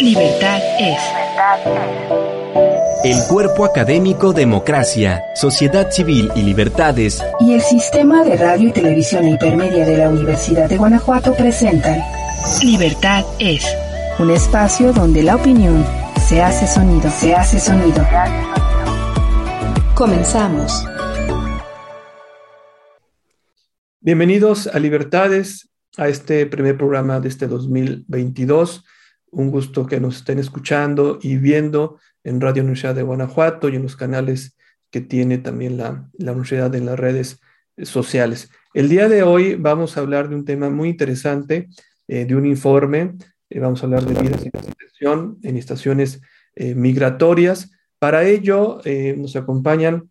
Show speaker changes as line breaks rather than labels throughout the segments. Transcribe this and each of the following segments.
Libertad es.
El cuerpo académico Democracia, Sociedad Civil y Libertades
y el Sistema de Radio y Televisión Hipermedia de la Universidad de Guanajuato presentan Libertad es. Un espacio donde la opinión se hace sonido, se hace sonido. Comenzamos.
Bienvenidos a Libertades, a este primer programa de este 2022. Un gusto que nos estén escuchando y viendo en Radio Universidad de Guanajuato y en los canales que tiene también la, la universidad en las redes sociales. El día de hoy vamos a hablar de un tema muy interesante, eh, de un informe, eh, vamos a hablar de vidas estación, en estaciones eh, migratorias. Para ello nos acompañan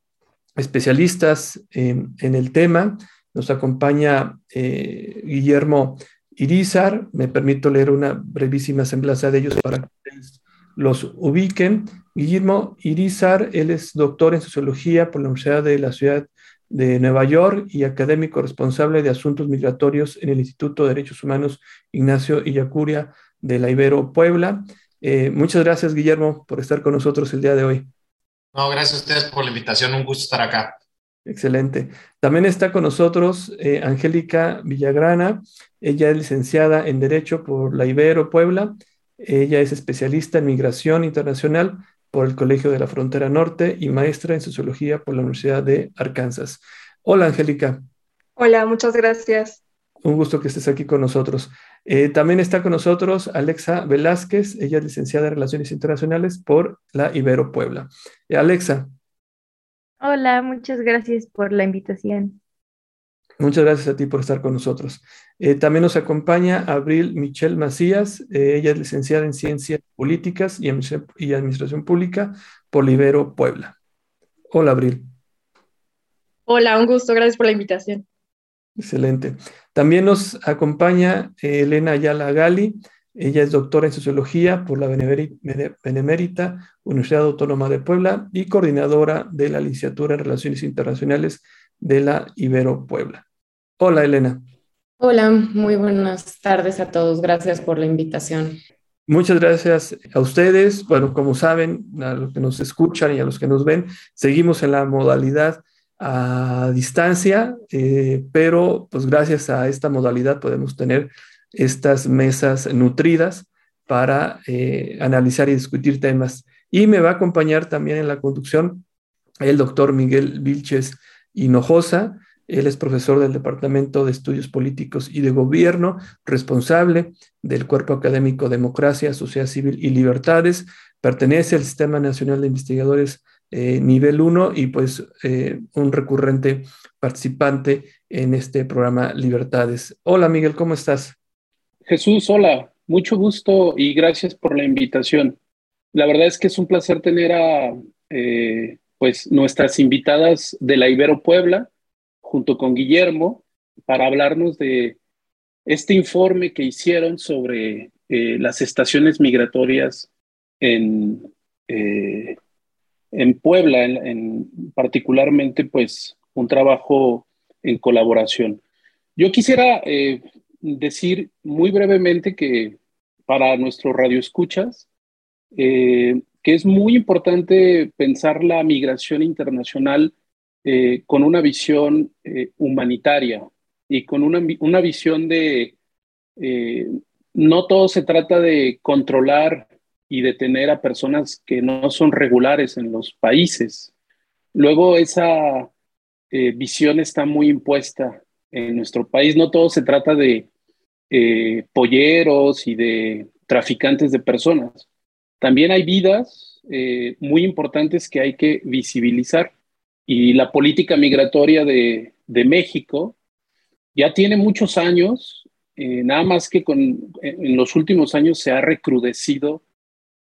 especialistas en el tema, nos acompaña Guillermo Irizar, me permito leer una brevísima semblanza de ellos para que ustedes los ubiquen. Guillermo Irizar, él es doctor en sociología por la Universidad de la Ciudad de Nueva York y académico responsable de asuntos migratorios en el Instituto de Derechos Humanos Ignacio Illacuria de la Ibero Puebla. Eh, muchas gracias, Guillermo, por estar con nosotros el día de hoy.
No, gracias a ustedes por la invitación, un gusto estar acá.
Excelente. También está con nosotros eh, Angélica Villagrana. Ella es licenciada en Derecho por la Ibero Puebla. Ella es especialista en migración internacional por el Colegio de la Frontera Norte y maestra en Sociología por la Universidad de Arkansas. Hola, Angélica.
Hola, muchas gracias.
Un gusto que estés aquí con nosotros. Eh, también está con nosotros Alexa Velázquez. Ella es licenciada en Relaciones Internacionales por la Ibero Puebla. Eh, Alexa,
Hola, muchas gracias por la invitación.
Muchas gracias a ti por estar con nosotros. Eh, también nos acompaña Abril Michelle Macías. Eh, ella es licenciada en Ciencias Políticas y, Administración Pública por Libero Puebla. Hola, Abril.
Hola, un gusto. Gracias por la invitación.
Excelente. También nos acompaña eh, Elena Ayala Gali. Ella es doctora en Sociología por la Benemérita Universidad Autónoma de Puebla y coordinadora de la licenciatura en Relaciones Internacionales de la Ibero Puebla. Hola, Elena.
Hola, muy buenas tardes a todos. Gracias por la invitación.
Muchas gracias a ustedes. Bueno, como saben, a los que nos escuchan y a los que nos ven, seguimos en la modalidad a distancia, eh, pero pues gracias a esta modalidad podemos tener estas mesas nutridas para eh, analizar y discutir temas. Y me va a acompañar también en la conducción el doctor Miguel Vilches Hinojosa. Él es profesor del Departamento de Estudios Políticos y de Gobierno, responsable del Cuerpo Académico Democracia, Sociedad Civil y Libertades. Pertenece al Sistema Nacional de Investigadores eh, nivel 1 y pues eh, un recurrente participante en este programa Libertades. Hola Miguel, ¿cómo estás?
Jesús, hola, mucho gusto y gracias por la invitación. La verdad es que es un placer tener a eh, pues nuestras invitadas de la Ibero Puebla, junto con Guillermo, para hablarnos de este informe que hicieron sobre eh, las estaciones migratorias en, eh, en Puebla, en, particularmente pues un trabajo en colaboración. Yo quisiera decir muy brevemente que para nuestros radioescuchas, eh, que es muy importante pensar la migración internacional eh, con una visión eh, humanitaria y con una, una visión de no todo se trata de controlar y detener a personas que no son regulares en los países. Luego esa visión está muy impuesta en nuestro país. No todo se trata de eh, polleros y de traficantes de personas. También hay vidas eh, muy importantes que hay que visibilizar. Y la política migratoria de, México ya tiene muchos años, eh, nada más que con, en los últimos años se ha recrudecido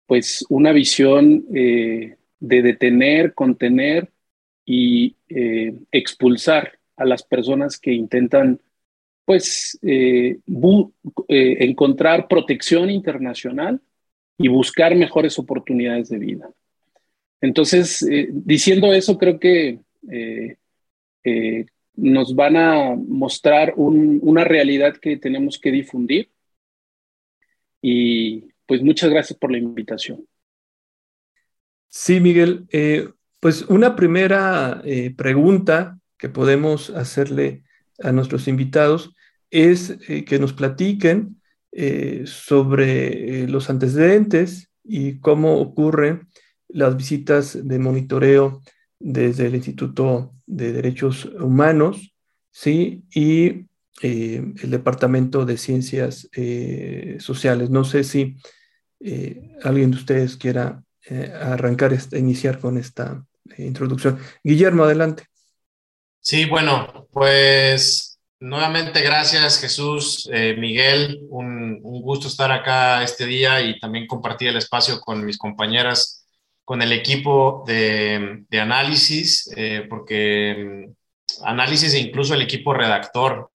pues una visión de detener, contener y expulsar a las personas que intentan pues eh, eh, encontrar protección internacional y buscar mejores oportunidades de vida. Entonces, eh, diciendo eso, creo que nos van a mostrar una realidad que tenemos que difundir y pues muchas gracias por la invitación.
Sí, Miguel. Pues una primera pregunta que podemos hacerle a nuestros invitados es eh, que nos platiquen sobre los antecedentes y cómo ocurren las visitas de monitoreo desde el Instituto de Derechos Humanos, ¿sí? Y el Departamento de Ciencias Sociales. No sé si alguien de ustedes quiera eh, arrancar, este, iniciar con esta eh, introducción. Guillermo, adelante.
Sí, bueno, pues nuevamente gracias Jesús, eh, Miguel, un, gusto estar acá este día y también compartir el espacio con mis compañeras, con el equipo de, análisis, porque mm, análisis e incluso el equipo redactor.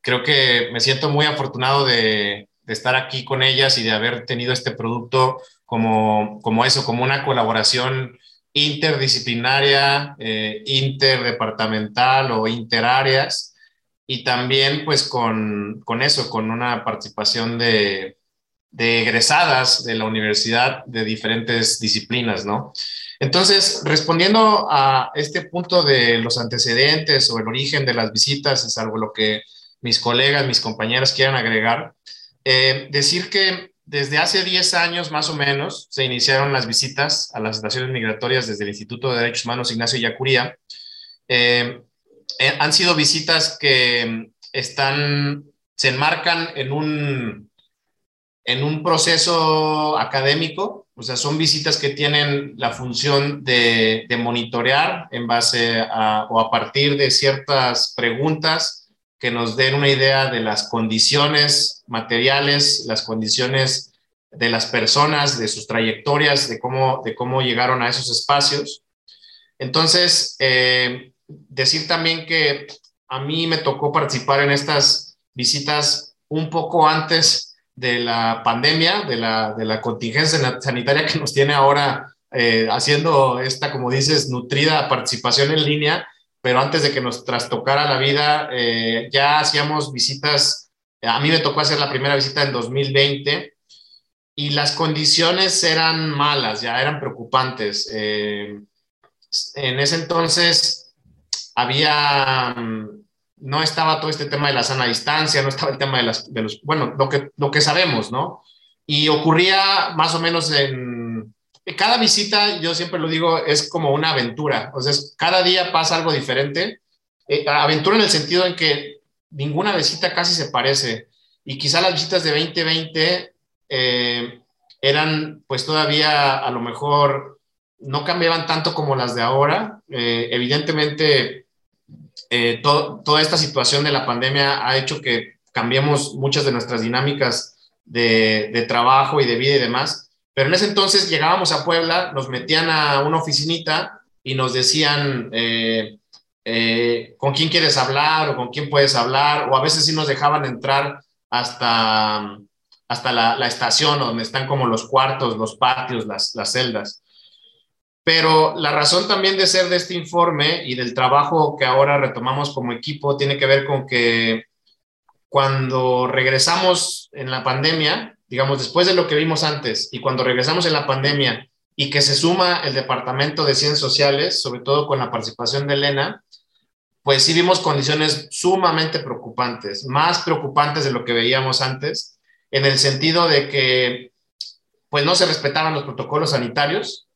creo que me siento muy afortunado de, de estar aquí con ellas y de haber tenido este producto como, como eso, como una colaboración interdisciplinaria, eh, interdepartamental o interáreas, y también pues con, con eso, con una participación de, de, egresadas de la universidad de diferentes disciplinas, ¿no? Entonces, respondiendo a este punto de los antecedentes o el origen de las visitas, es algo lo que mis colegas, mis compañeras quieran agregar, eh, decir que desde hace 10 años más o menos se iniciaron las visitas a las estaciones migratorias desde el Instituto de Derechos Humanos Ignacio Yacuría. Eh, eh, han sido visitas que están, se enmarcan en un, en un proceso académico, o sea, son visitas que tienen la función de, de monitorear en base a, o a partir de ciertas preguntas que nos den una idea de las condiciones materiales, las condiciones de las personas, de sus trayectorias, de cómo, de cómo llegaron a esos espacios. Entonces, eh, decir también que a mí me tocó participar en estas visitas un poco antes de la pandemia, de la, de la contingencia sanitaria que nos tiene ahora eh, haciendo esta, como dices, nutrida participación en línea pero antes de que nos trastocara la vida, eh, ya hacíamos visitas. A mí me tocó hacer la primera visita en 2020 y las condiciones eran malas, ya eran preocupantes. Eh, en ese entonces había, mm, no estaba todo este tema de la sana distancia, no estaba el tema de, las, de los, bueno, lo que, lo que sabemos, ¿no? Y ocurría más o menos en cada visita, yo siempre lo digo, es como una aventura. O sea, cada día pasa algo diferente. Eh, aventura en el sentido en que ninguna visita casi se parece. Y quizá las visitas de 2020 eh, eran, pues todavía a lo mejor no cambiaban tanto como las de ahora. Eh, evidentemente, toda esta situación de la pandemia ha hecho que cambiemos muchas de nuestras dinámicas de, de trabajo y de vida y demás pero en ese entonces llegábamos a Puebla, nos metían a una oficinita y nos decían eh, eh, con quién quieres hablar o con quién puedes hablar, o a veces sí nos dejaban entrar hasta, hasta la, estación donde están como los cuartos, los patios, las celdas. Pero la razón también de ser de este informe y del trabajo que ahora retomamos como equipo tiene que ver con que cuando regresamos en la pandemia, digamos, después de lo que vimos antes y cuando regresamos en la pandemia y que se suma el Departamento de Ciencias Sociales, sobre todo con la participación de Elena, pues sí vimos condiciones sumamente preocupantes, más preocupantes de lo que veíamos antes, en el sentido de que pues no se respetaban los protocolos sanitarios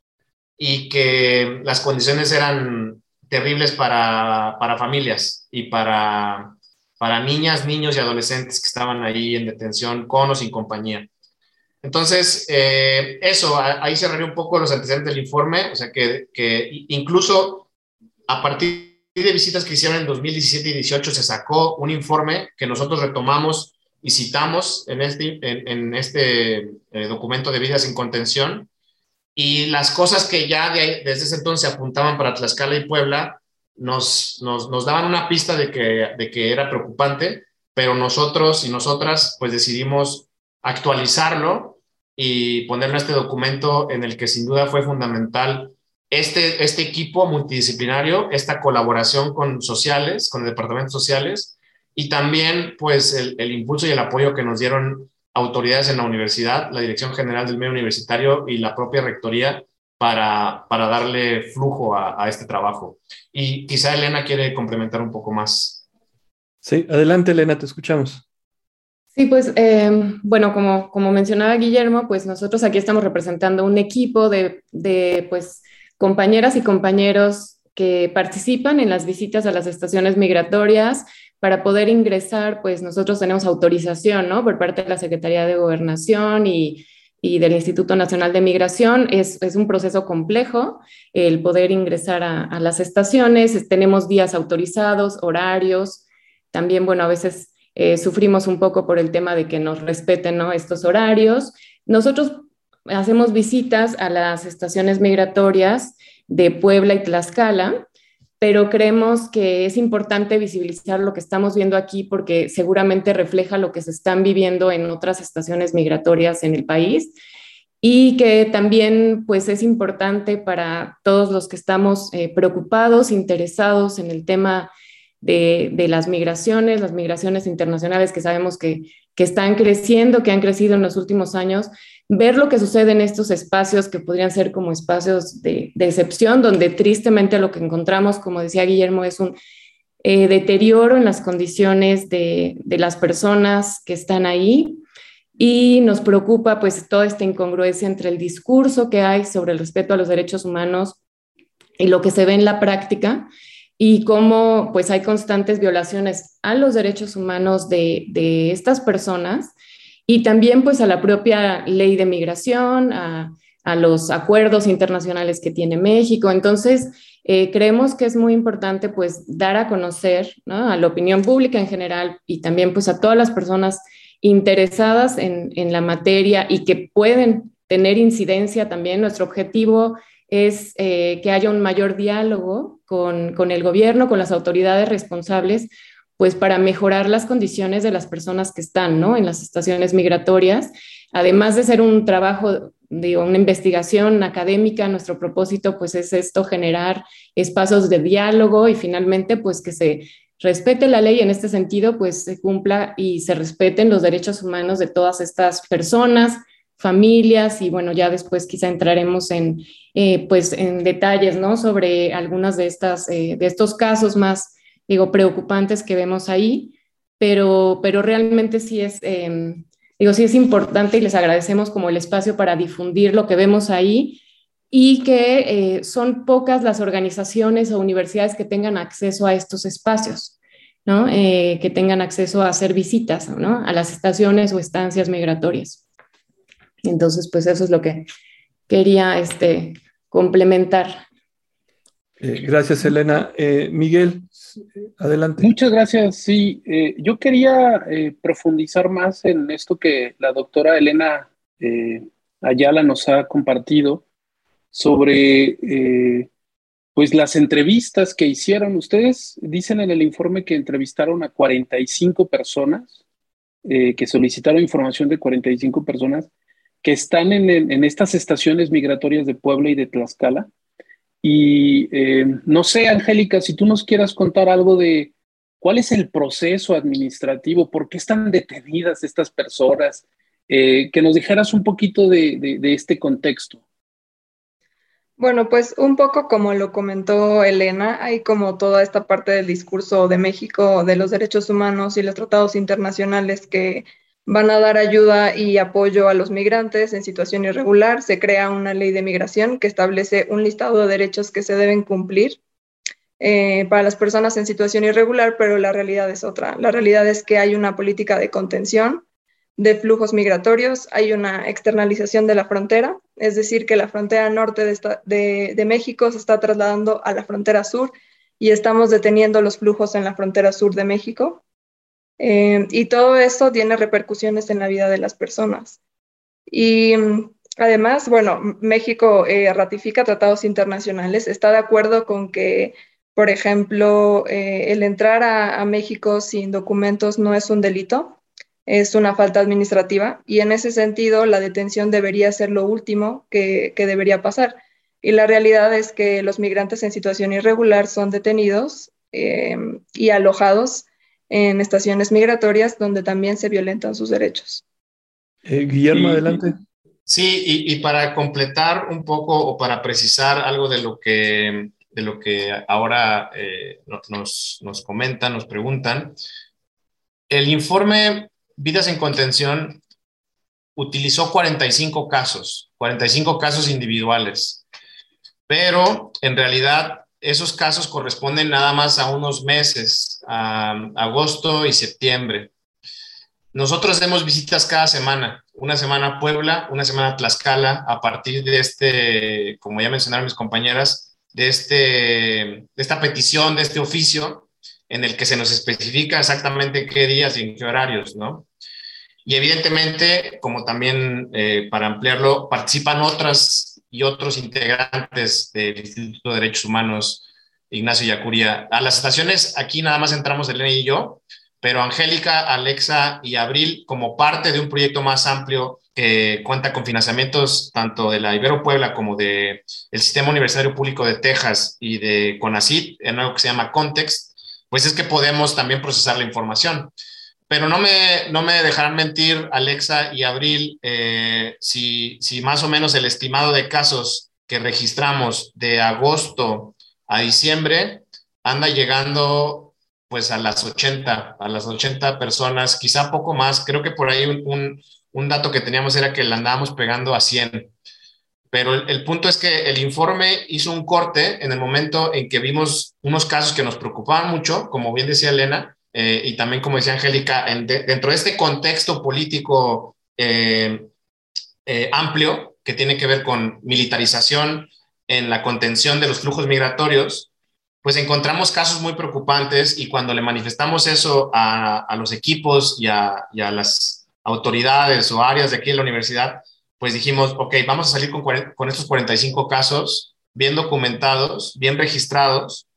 y que las condiciones eran terribles para, para familias y para para niñas, niños y adolescentes que estaban ahí en detención con o sin compañía. Entonces, eh, eso, ahí cerraré un poco los antecedentes del informe, o sea que, que, incluso a partir de visitas que hicieron en 2017 y 2018 se sacó un informe que nosotros retomamos y citamos en este, en, este eh, documento de vidas sin contención. Y las cosas que ya desde ese entonces apuntaban para Tlaxcala y Puebla, nos, nos, daban una pista de que, de que era preocupante, pero nosotros y nosotras pues decidimos actualizarlo y ponerlo este documento en el que sin duda fue fundamental este, este equipo multidisciplinario, esta colaboración con sociales, con el departamento sociales y también pues el, el impulso y el apoyo que nos dieron autoridades en la universidad, la Dirección General del Medio Universitario y la propia Rectoría para, para darle flujo a, este trabajo. Y quizá Elena quiere complementar un poco más.
Sí, adelante Elena, te escuchamos.
Sí, pues em, bueno, como, como mencionaba Guillermo, pues nosotros aquí estamos representando un equipo de, de pues, compañeras y compañeros que participan en las visitas a las estaciones migratorias. Para poder ingresar, pues nosotros tenemos autorización, ¿no? Por parte de la Secretaría de Gobernación y, y del Instituto Nacional de Migración. Es, es, un proceso complejo el poder ingresar a, las estaciones. Tenemos días autorizados, horarios. También, bueno, a veces eh, sufrimos un poco por el tema de que nos respeten ¿no? estos horarios. Nosotros hacemos visitas a las estaciones migratorias de Puebla y Tlaxcala, pero creemos que es importante visibilizar lo que estamos viendo aquí porque seguramente refleja lo que se están viviendo en otras estaciones migratorias en el país y que también pues es importante para todos los que estamos eh, preocupados, interesados en el tema de, de, las migraciones, las migraciones internacionales que sabemos que, que están creciendo, que han crecido en los últimos años, ver lo que sucede en estos espacios que podrían ser como espacios de, excepción, donde tristemente lo que encontramos, como decía Guillermo, es un eh, deterioro en las condiciones de, de, las personas que están ahí. Y nos preocupa pues toda esta incongruencia entre el discurso que hay sobre el respeto a los derechos humanos y lo que se ve en la práctica y cómo pues hay constantes violaciones a los derechos humanos de, de estas personas y también pues a la propia ley de migración, a, a los acuerdos internacionales que tiene México. Entonces, eh, creemos que es muy importante pues dar a conocer ¿no? a la opinión pública en general y también pues a todas las personas interesadas en, en la materia y que pueden tener incidencia también. Nuestro objetivo es eh, que haya un mayor diálogo con, con, el gobierno, con las autoridades responsables, pues para mejorar las condiciones de las personas que están ¿no? en las estaciones migratorias. Además de ser un trabajo, digo, una investigación académica, nuestro propósito pues es esto, generar espacios de diálogo y finalmente pues que se respete la ley en este sentido, pues se cumpla y se respeten los derechos humanos de todas estas personas, familias y bueno, ya después quizá entraremos en, eh, pues en detalles, ¿no? Sobre algunas de estas, eh, de estos casos más digo, preocupantes que vemos ahí, pero, pero realmente sí es, em, digo, sí es importante y les agradecemos como el espacio para difundir lo que vemos ahí y que eh, son pocas las organizaciones o universidades que tengan acceso a estos espacios, ¿no? Eh, que tengan acceso a hacer visitas, ¿no? A las estaciones o estancias migratorias. Entonces, pues eso es lo que quería este, complementar.
Eh, gracias, Elena. Miguel, Adelante.
Muchas gracias. Sí, eh, yo quería eh, profundizar más en esto que la doctora Elena eh, Ayala nos ha compartido sobre pues las entrevistas que hicieron. Ustedes dicen en el informe que entrevistaron a 45 personas, que solicitaron información de 45 personas que están en, en estas estaciones migratorias de Puebla y de Tlaxcala. Y eh, no sé, Angélica, si tú nos quieras contar algo de cuál es el proceso administrativo, por qué están detenidas estas personas, eh, que nos dijeras un poquito de, este contexto.
Bueno, pues un poco como lo comentó Elena, hay como toda esta parte del discurso de México de los derechos humanos y los tratados internacionales que van a dar ayuda y apoyo a los migrantes en situación irregular. Se crea una ley de migración que establece un listado de derechos que se deben cumplir eh, para las personas en situación irregular, pero la realidad es otra. La realidad es que hay una política de contención de flujos migratorios, hay una externalización de la frontera, es decir, que la frontera norte de, de México se está trasladando a la frontera sur y estamos deteniendo los flujos en la frontera sur de México. Eh, y todo esto tiene repercusiones en la vida de las personas. Y mm, además, bueno, México eh, ratifica tratados internacionales, está de acuerdo con que, por ejemplo, eh, el entrar a, México sin documentos no es un delito, es una falta administrativa y en ese sentido la detención debería ser lo último que, que debería pasar. Y la realidad es que los migrantes en situación irregular son detenidos y alojados en estaciones migratorias donde también se violentan sus derechos.
Eh, Guillermo, adelante.
Sí, y, para completar un poco o para precisar algo de lo que, de lo que ahora eh, nos, nos comentan, nos preguntan, el informe Vidas en Contención utilizó 45 casos, 45 casos individuales, pero en realidad esos casos corresponden nada más a unos meses, agosto y septiembre. Nosotros hacemos visitas cada semana, una semana a Puebla, una semana a Tlaxcala, a partir de este, como ya mencionaron mis compañeras, de, este, de esta petición, de este oficio, en el que se nos especifica exactamente qué días y en qué horarios, ¿no? Y evidentemente, como también eh, para ampliarlo, participan otras y otros integrantes del Instituto de Derechos Humanos, Ignacio Yacuria. A las estaciones, aquí nada más entramos Elena y yo, pero Angélica, Alexa y Abril, como parte de un proyecto más amplio que cuenta con financiamientos tanto de la Ibero Puebla como del el Sistema Universitario Público de Texas y de CONACYT, en algo que se llama Context, pues es que podemos también procesar la información. Pero no me, no me dejarán mentir, Alexa y Abril, eh, si, si más o menos el estimado de casos que registramos de agosto a diciembre anda llegando pues a las 80, a las 80 personas, quizá poco más. Creo que por ahí un, dato que teníamos era que la andábamos pegando a 100. Pero el, punto es que el informe hizo un corte en el momento en que vimos unos casos que nos preocupaban mucho, como bien decía Elena, eh, y también como decía Angélica, dentro de este contexto político eh, eh, amplio que tiene que ver con militarización en la contención de los flujos migratorios, pues encontramos casos muy preocupantes y cuando le manifestamos eso a, los equipos y a, las autoridades o áreas de aquí en la universidad, pues dijimos, ok, vamos a salir con, con estos 45 casos bien documentados, bien registrados,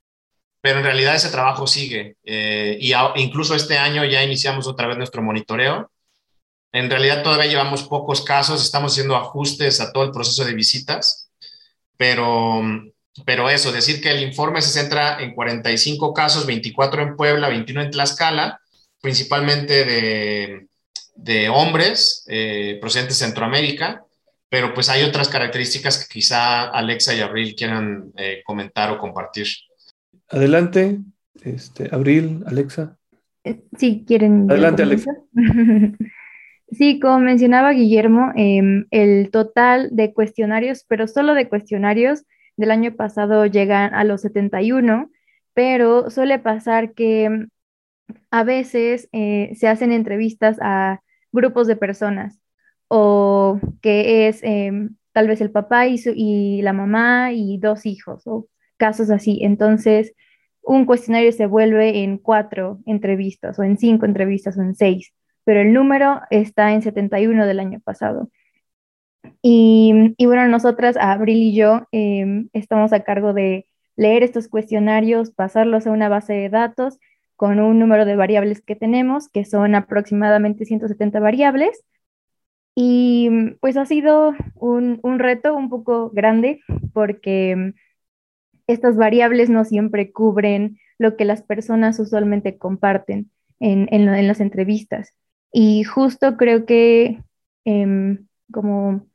pero en realidad ese trabajo sigue. Eh, y incluso este año ya iniciamos otra vez nuestro monitoreo. En realidad todavía llevamos pocos casos, estamos haciendo ajustes a todo el proceso de visitas, pero pero eso, decir que el informe se centra en 45 casos, 24 en Puebla, 21 en Tlaxcala, principalmente de, de hombres eh, procedentes de Centroamérica, pero pues hay otras características que quizá Alexa y Abril quieran eh, comentar o compartir.
Adelante, este, Abril, Alexa.
Eh, sí, quieren.
Adelante, Alexa.
Sí, como mencionaba Guillermo, em, el total de cuestionarios, pero solo de cuestionarios, del año pasado llegan a los 71, pero suele pasar que a veces eh, se hacen entrevistas a grupos de personas o que es em, tal vez el papá y la mamá y dos hijos o casos así. Entonces, un cuestionario se vuelve en cuatro entrevistas o en cinco entrevistas o en seis, pero el número está en 71 del año pasado. Y, bueno, nosotras, Abril y yo, em, estamos a cargo de leer estos cuestionarios, pasarlos a una base de datos con un número de variables que tenemos, que son aproximadamente 170 variables. Y pues ha sido un, reto un poco grande porque estas variables no siempre cubren lo que las personas usualmente comparten en, en, las entrevistas. Y justo creo que em, como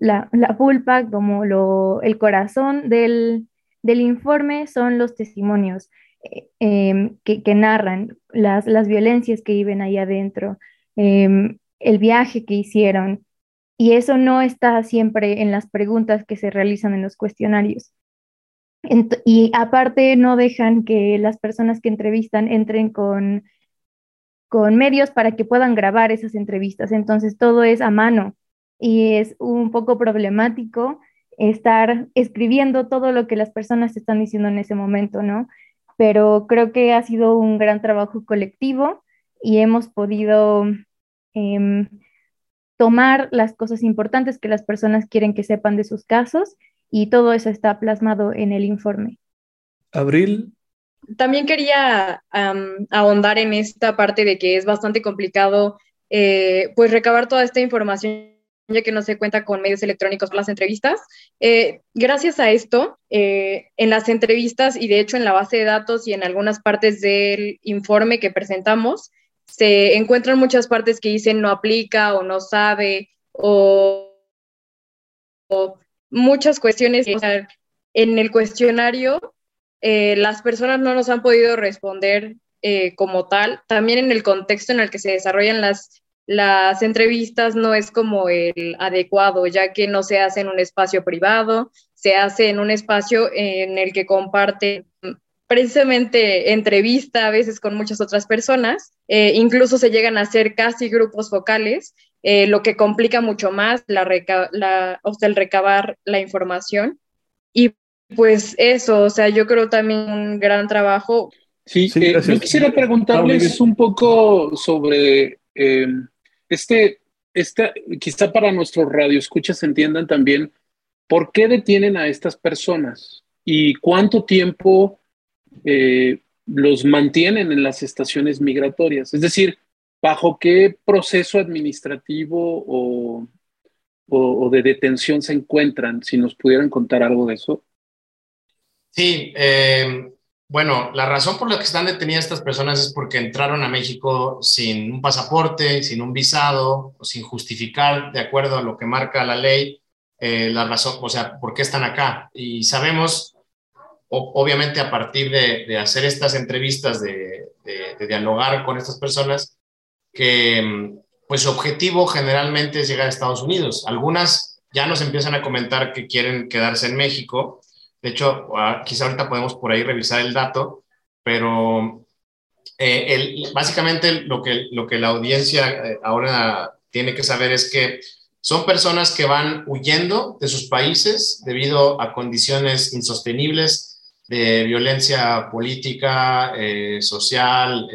la, pulpa, como lo, el corazón del, informe son los testimonios eh, em, que, narran las, las, violencias que viven ahí adentro, em, el viaje que hicieron. Y eso no está siempre en las preguntas que se realizan en los cuestionarios. y aparte no dejan que las personas que entrevistan entren con, con medios para que puedan grabar esas entrevistas. Entonces todo es a mano y es un poco problemático estar escribiendo todo lo que las personas están diciendo en ese momento, ¿no? Pero creo que ha sido un gran trabajo colectivo y hemos podido em, tomar las cosas importantes que las personas quieren que sepan de sus casos y todo eso está plasmado en el informe.
Abril.
También quería ahondar en esta parte de que es bastante complicado eh, pues recabar toda esta información ya que no se cuenta con medios electrónicos para las entrevistas. Eh, gracias a esto, eh, en las entrevistas y de hecho en la base de datos y en algunas partes del informe que presentamos, se encuentran muchas partes que dicen no aplica o no sabe o, muchas cuestiones. en el cuestionario eh, las personas no nos han podido responder eh, como tal. También en el contexto en el que se desarrollan las, las entrevistas no es como el adecuado, ya que no se hace en un espacio privado, se hace en un espacio en el que comparte precisamente entrevista a veces con muchas otras personas, eh, incluso se llegan a hacer casi grupos focales, lo que complica mucho más la, la o sea, el recabar la información. Y pues eso, o sea, yo creo también un gran trabajo.
Sí, eh, yo quisiera preguntarles un poco sobre este, esta, quizá para nuestros radioescuchas entiendan también por qué detienen a estas personas y cuánto tiempo eh, los mantienen en las estaciones migratorias. Es decir, bajo qué proceso administrativo o, de detención se encuentran, si nos pudieran contar algo de eso.
Sí, eh, bueno, la razón por la que están detenidas estas personas es porque entraron a México sin un pasaporte, sin un visado, o sin justificar, de acuerdo a lo que marca la ley, eh, la razón, o sea, por qué están acá. Y sabemos, obviamente, a partir de, hacer estas entrevistas, de, de, dialogar con estas personas, que pues su objetivo generalmente es llegar a Estados Unidos. Algunas ya nos empiezan a comentar que quieren quedarse en México de hecho, ah, quizá ahorita podemos por ahí revisar el dato, pero eh, básicamente lo que, lo que la audiencia eh, ahora tiene que saber es que son personas que van huyendo de sus países debido a condiciones insostenibles de violencia política, eh, social,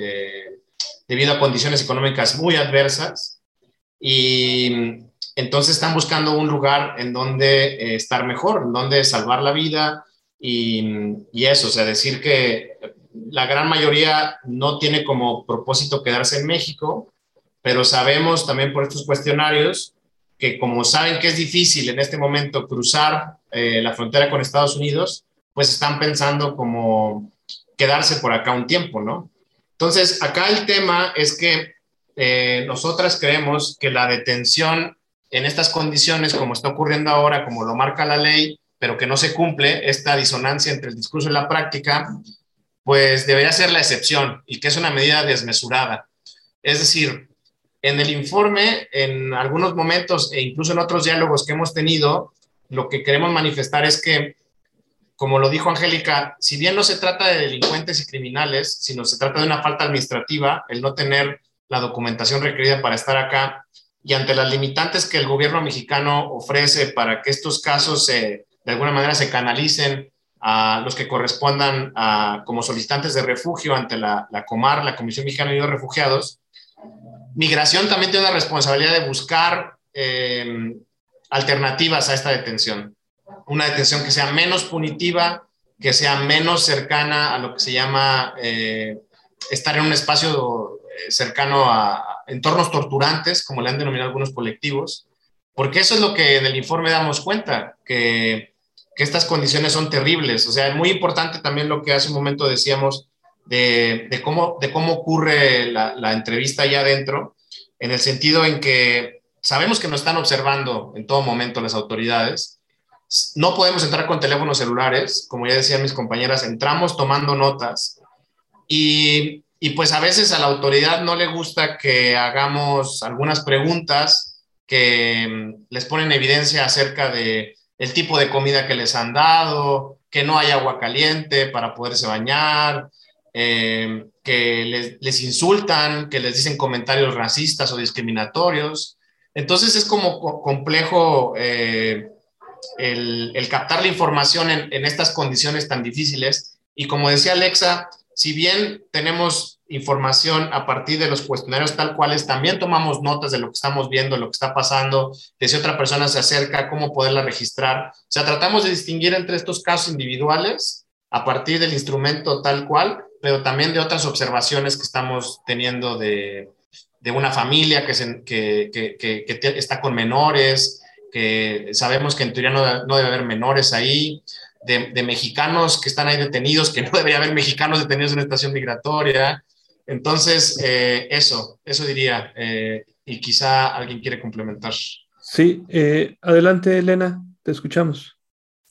debido a condiciones económicas muy adversas. Y entonces están buscando un lugar en donde eh, estar mejor, en donde salvar la vida y, eso, o sea, decir que la gran mayoría no tiene como propósito quedarse en México, pero sabemos también por estos cuestionarios que como saben que es difícil en este momento cruzar eh, la frontera con Estados Unidos, pues están pensando como quedarse por acá un tiempo, ¿no? Entonces, acá el tema es que eh, nosotras creemos que la detención en estas condiciones, como está ocurriendo ahora, como lo marca la ley, pero que no se cumple, esta disonancia entre el discurso y la práctica, pues debería ser la excepción y que es una medida desmesurada. Es decir, en el informe, en algunos momentos e incluso en otros diálogos que hemos tenido, lo que queremos manifestar es que, como lo dijo Angélica, si bien no se trata de delincuentes y criminales, sino se trata de una falta administrativa, el no tener la documentación requerida para estar acá, y ante las limitantes que el gobierno mexicano ofrece para que estos casos de alguna manera se canalicen a los que correspondan a, como solicitantes de refugio ante la, la Comar, la Comisión Mexicana de Refugiados, Migración también tiene la responsabilidad de buscar eh, alternativas a esta detención. Una detención que sea menos punitiva, que sea menos cercana a lo que se llama eh, estar en un espacio cercano a entornos torturantes, como le han denominado algunos colectivos, porque eso es lo que en el informe damos cuenta, que, estas condiciones son terribles. O sea, es muy importante también lo que hace un momento decíamos de, de cómo, de cómo ocurre la, la entrevista allá adentro, en el sentido en que sabemos que nos están observando en todo momento las autoridades, no podemos entrar con teléfonos celulares, como ya decían mis compañeras, entramos tomando notas y y pues a veces a la autoridad no le gusta que hagamos algunas preguntas que mm, les ponen evidencia acerca de el tipo de comida que les han dado, que no hay agua caliente para poderse bañar, eh, que les, insultan, que les dicen comentarios racistas o discriminatorios. Entonces es como complejo eh, el, captar la información en, en estas condiciones tan difíciles. Y como decía Alexa, si bien tenemos información a partir de los cuestionarios tal cuales, también tomamos notas de lo que estamos viendo, lo que está pasando, de si otra persona se acerca, cómo poderla registrar. O sea, tratamos de distinguir entre estos casos individuales a partir del instrumento tal cual, pero también de otras observaciones que estamos teniendo de, de una familia que, se, que, que, que, está con menores, que sabemos que en teoría no, no debe haber menores ahí, de, mexicanos que están ahí detenidos, que no debería haber mexicanos detenidos en una estación migratoria. Entonces, eh, eso, eso diría. Eh, y quizá alguien quiere complementar.
Sí, eh, adelante, Elena, te escuchamos.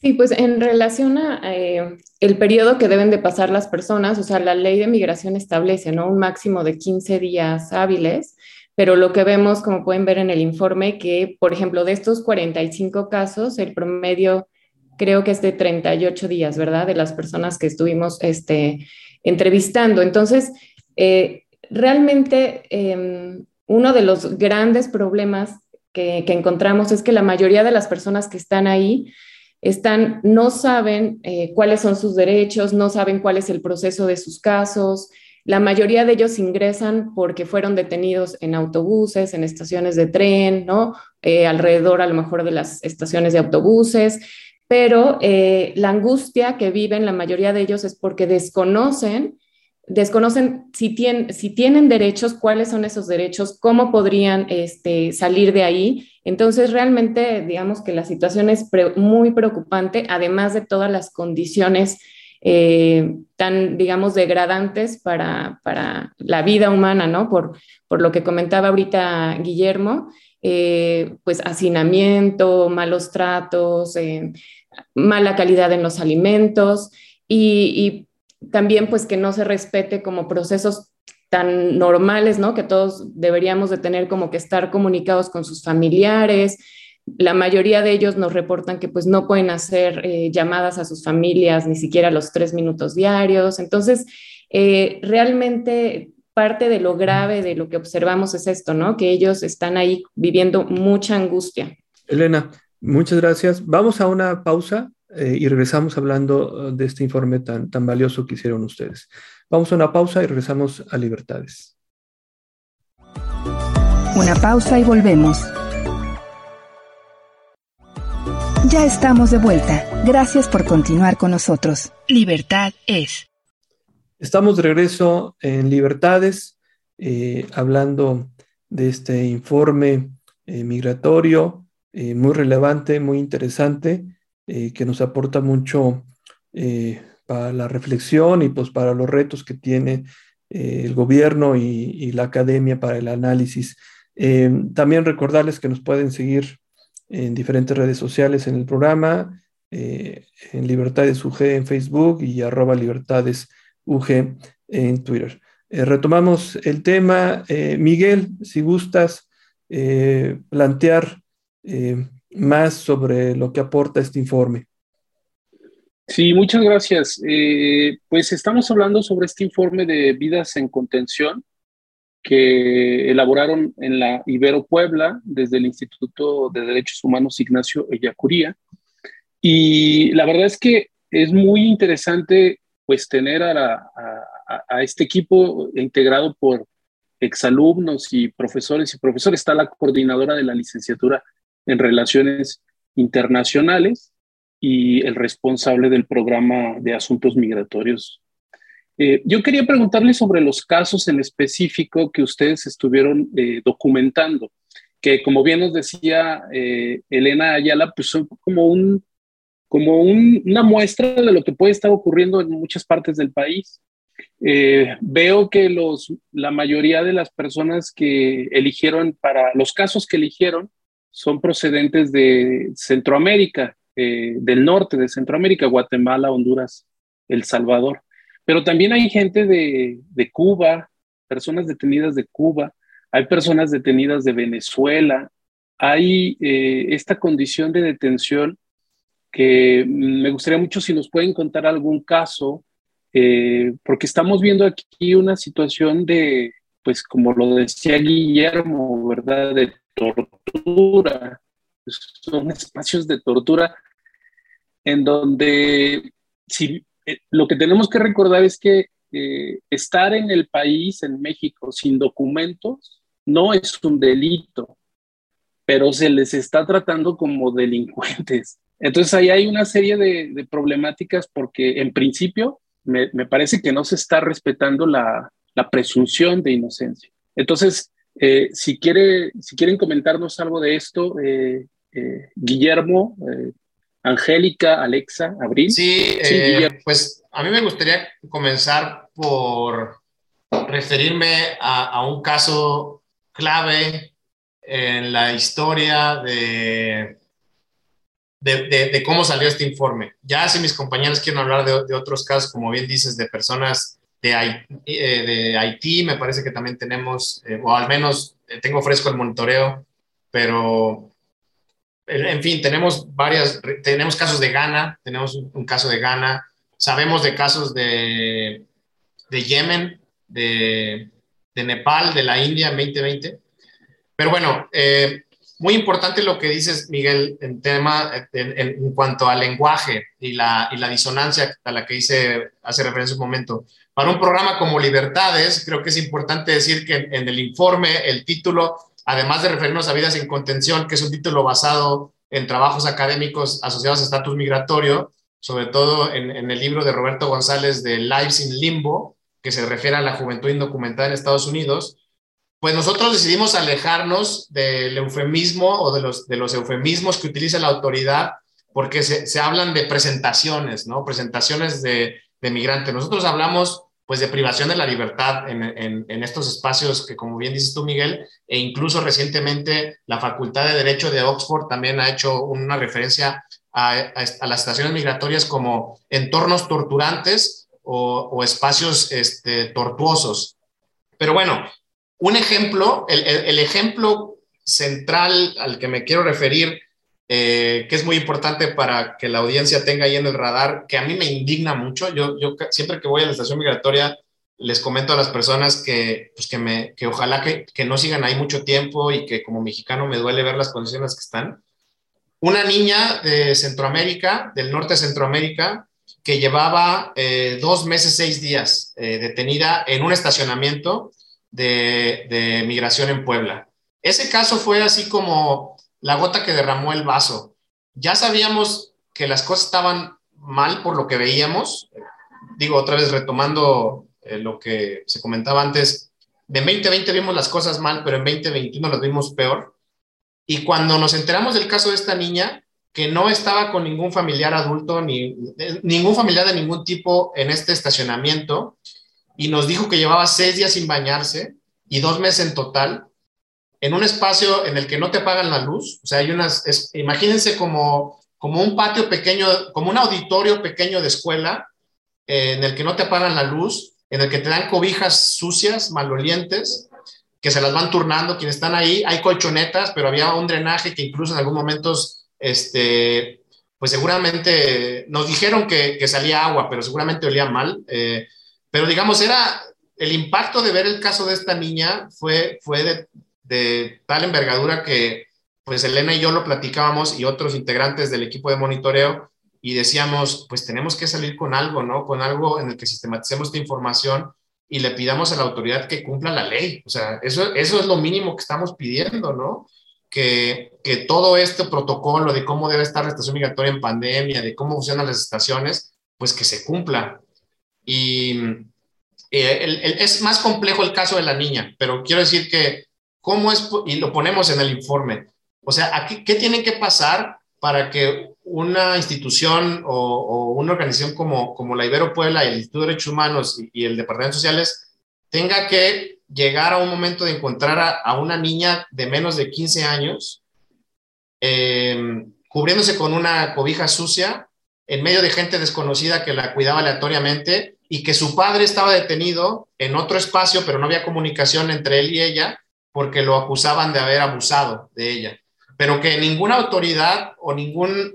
Sí, pues en relación a el periodo que deben de pasar las personas, o sea, la ley de migración establece, ¿no? Un máximo de 15 días hábiles, pero lo que vemos, como pueden ver en el informe, que, por ejemplo, de estos 45 casos, el promedio creo que es de 38 días, ¿verdad? De las personas que estuvimos este, entrevistando. Entonces, eh, realmente em, uno de los grandes problemas que, encontramos es que la mayoría de las personas que están ahí están, no saben eh, cuáles son sus derechos, no saben cuál es el proceso de sus casos. La mayoría de ellos ingresan porque fueron detenidos en autobuses, en estaciones de tren, ¿no? Eh, alrededor a lo mejor de las estaciones de autobuses pero la angustia que viven la mayoría de ellos es porque desconocen desconocen si, si tienen derechos, cuáles son esos derechos, cómo podrían este, salir de ahí. Entonces, realmente, digamos que la situación es muy preocupante, además de todas las condiciones eh, tan, digamos, degradantes para, la vida humana, ¿no? Por, por lo que comentaba ahorita Guillermo, eh, pues hacinamiento, malos tratos, eh, mala calidad en los alimentos y también pues que no se respete como procesos tan normales, ¿no? Que todos deberíamos de tener como que estar comunicados con sus familiares. La mayoría de ellos nos reportan que pues no pueden hacer eh, llamadas a sus familias ni siquiera los tres minutos diarios. Entonces, realmente parte de lo grave de lo que observamos es esto, ¿no? Que ellos están ahí viviendo mucha angustia.
Elena, muchas gracias. Vamos a una pausa eh, y regresamos hablando eh, de este informe tan, tan valioso que hicieron ustedes. Vamos a una pausa y regresamos a Libertades.
Una pausa y volvemos. Ya estamos de vuelta. Gracias por continuar con nosotros. Libertad es.
Estamos de regreso en Libertades, eh, hablando de este informe migratorio muy relevante, muy interesante, eh, que nos aporta mucho eh, para la reflexión y pues para los retos que tiene eh, el gobierno y, la academia para el análisis. también recordarles que nos pueden seguir en diferentes redes sociales en el programa, en Libertades UG en Facebook y arroba Libertades UG en Twitter. retomamos el tema. Miguel, si gustas plantear más sobre lo que aporta este informe.
Sí, muchas gracias. Eh, pues estamos hablando sobre este informe de vidas en contención que elaboraron en la Ibero Puebla desde el Instituto de Derechos Humanos Ignacio Ellacuría. Y la verdad es que es muy interesante pues tener a, a este equipo integrado por exalumnos y profesores y profesores. Está la coordinadora de la licenciatura en Relaciones Internacionales y el responsable del programa de asuntos migratorios. Eh, yo quería preguntarle sobre los casos en específico que ustedes estuvieron eh, documentando, que como bien nos decía eh, Elena Ayala, pues son como, un, como una muestra de lo que puede estar ocurriendo en muchas partes del país. veo que los, la mayoría de las personas que eligieron para los casos que eligieron son procedentes de Centroamérica, eh, del norte de Centroamérica, Guatemala, Honduras, El Salvador. Pero también hay gente de, Cuba, personas detenidas de Cuba, hay personas detenidas de Venezuela, hay eh, esta condición de detención que me gustaría mucho si nos pueden contar algún caso, eh, porque estamos viendo aquí una situación de, pues como lo decía Guillermo, ¿verdad? De tortura, son espacios de tortura en donde si, eh, lo que tenemos que recordar es que eh, estar en el país, en México, sin documentos, no es un delito, pero se les está tratando como delincuentes. Entonces ahí hay una serie de, problemáticas porque en principio me, parece que no se está respetando la, la presunción de inocencia. Entonces, eh, si, quiere, si quieren comentarnos algo de esto, eh, eh, Guillermo, Angélica, Alexa, Abril.
Sí, pues a mí me gustaría comenzar por referirme a, un caso clave en la historia de, de, cómo salió este informe. Ya si mis compañeros quieren hablar de, otros casos, como bien dices, de personas de, eh, de Haití, me parece que también tenemos, eh, o al menos eh, tengo fresco el monitoreo, pero en fin, tenemos varias, tenemos casos de Ghana, tenemos un, caso de Ghana, sabemos de casos de, de Yemen, de, de, Nepal, de la India en 2020. Pero bueno, muy importante lo que dices, Miguel, en tema, en, cuanto al lenguaje y la, y la, disonancia a la que hice, hace referencia un momento. Para un programa como Libertades, creo que es importante decir que en, el informe el título, además de referirnos a vidas en contención, que es un título basado en trabajos académicos asociados a estatus migratorio, sobre todo en, en, el libro de Roberto González de Lives in Limbo, que se refiere a la juventud indocumentada en Estados Unidos, pues nosotros decidimos alejarnos del eufemismo o de los, de los eufemismos que utiliza la autoridad, porque se, se hablan de presentaciones, ¿no? Presentaciones de, de migrantes. Nosotros hablamos pues de privación de la libertad en, en, estos espacios que, como bien dices tú, Miguel, e incluso recientemente la Facultad de Derecho de Oxford también ha hecho una referencia a, a, las estaciones migratorias como entornos torturantes o, o espacios este, tortuosos. Pero bueno, un ejemplo, el, ejemplo central al que me quiero referir, eh, que es muy importante para que la audiencia tenga ahí en el radar, que a mí me indigna mucho. Yo, siempre que voy a la estación migratoria les comento a las personas que, pues que, me, que ojalá que, que no sigan ahí mucho tiempo y que como mexicano me duele ver las condiciones que están. Una niña de Centroamérica, del norte de Centroamérica, que llevaba eh, dos meses, seis días eh, detenida en un estacionamiento de, migración en Puebla. Ese caso fue así como la gota que derramó el vaso. Ya sabíamos que las cosas estaban mal por lo que veíamos. Digo, otra vez retomando eh, lo que se comentaba antes, de 2020 vimos las cosas mal, pero en 2021 las vimos peor. Y cuando nos enteramos del caso de esta niña, que no estaba con ningún familiar adulto, ni eh, ningún familiar de ningún tipo en este estacionamiento, y nos dijo que llevaba seis días sin bañarse y dos meses en total, en un espacio en el que no te pagan la luz. O sea, hay unas, imagínense como, como un patio pequeño, como un auditorio pequeño de escuela, eh, en el que no te apagan la luz, en el que te dan cobijas sucias, malolientes, que se las van turnando quienes están ahí. Hay colchonetas, pero había un drenaje que incluso en algún momentos, este, pues seguramente nos dijeron que, que salía agua, pero seguramente olía mal. Eh, pero digamos, era el impacto de ver el caso de esta niña fue, fue de, tal envergadura que pues Elena y yo lo platicábamos y otros integrantes del equipo de monitoreo y decíamos, pues tenemos que salir con algo, ¿no? Con algo en el que sistematicemos esta información y le pidamos a la autoridad que cumpla la ley. O sea, eso, eso es lo mínimo que estamos pidiendo, ¿no? Que, que todo este protocolo de cómo debe estar la estación migratoria en pandemia, de cómo funcionan las estaciones, pues que se cumpla. Y es más complejo el caso de la niña, pero quiero decir que, ¿cómo es? Y lo ponemos en el informe. O sea, aquí, ¿qué tiene que pasar para que una institución o, una organización como, como la Ibero Puebla, el Instituto de Derechos Humanos y, el Departamento de Sociales tenga que llegar a un momento de encontrar a, una niña de menos de 15 años em, cubriéndose con una cobija sucia en medio de gente desconocida que la cuidaba aleatoriamente y que su padre estaba detenido en otro espacio, pero no había comunicación entre él y ella porque lo acusaban de haber abusado de ella, pero que ninguna autoridad o ningún,